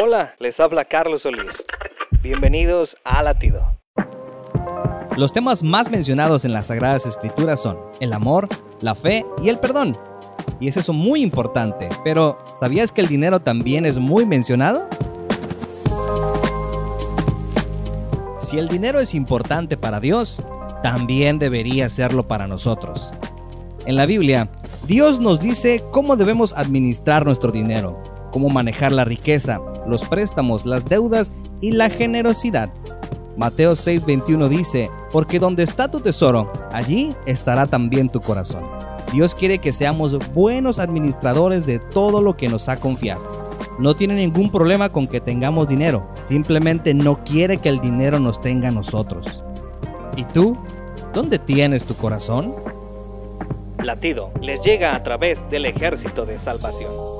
Hola, les habla Carlos Solís. Bienvenidos a Latido. Los temas más mencionados en las Sagradas Escrituras son el amor, la fe y el perdón. Y es eso muy importante, pero ¿sabías que el dinero también es muy mencionado? Si el dinero es importante para Dios, también debería serlo para nosotros. En la Biblia, Dios nos dice cómo debemos administrar nuestro dinero, cómo manejar la riqueza, los préstamos, las deudas y la generosidad. Mateo 6:21 dice, porque donde está tu tesoro, allí estará también tu corazón. Dios quiere que seamos buenos administradores de todo lo que nos ha confiado. No tiene ningún problema con que tengamos dinero, simplemente no quiere que el dinero nos tenga a nosotros. ¿Y tú? ¿Dónde tienes tu corazón? Latido les llega a través del ejército de salvación.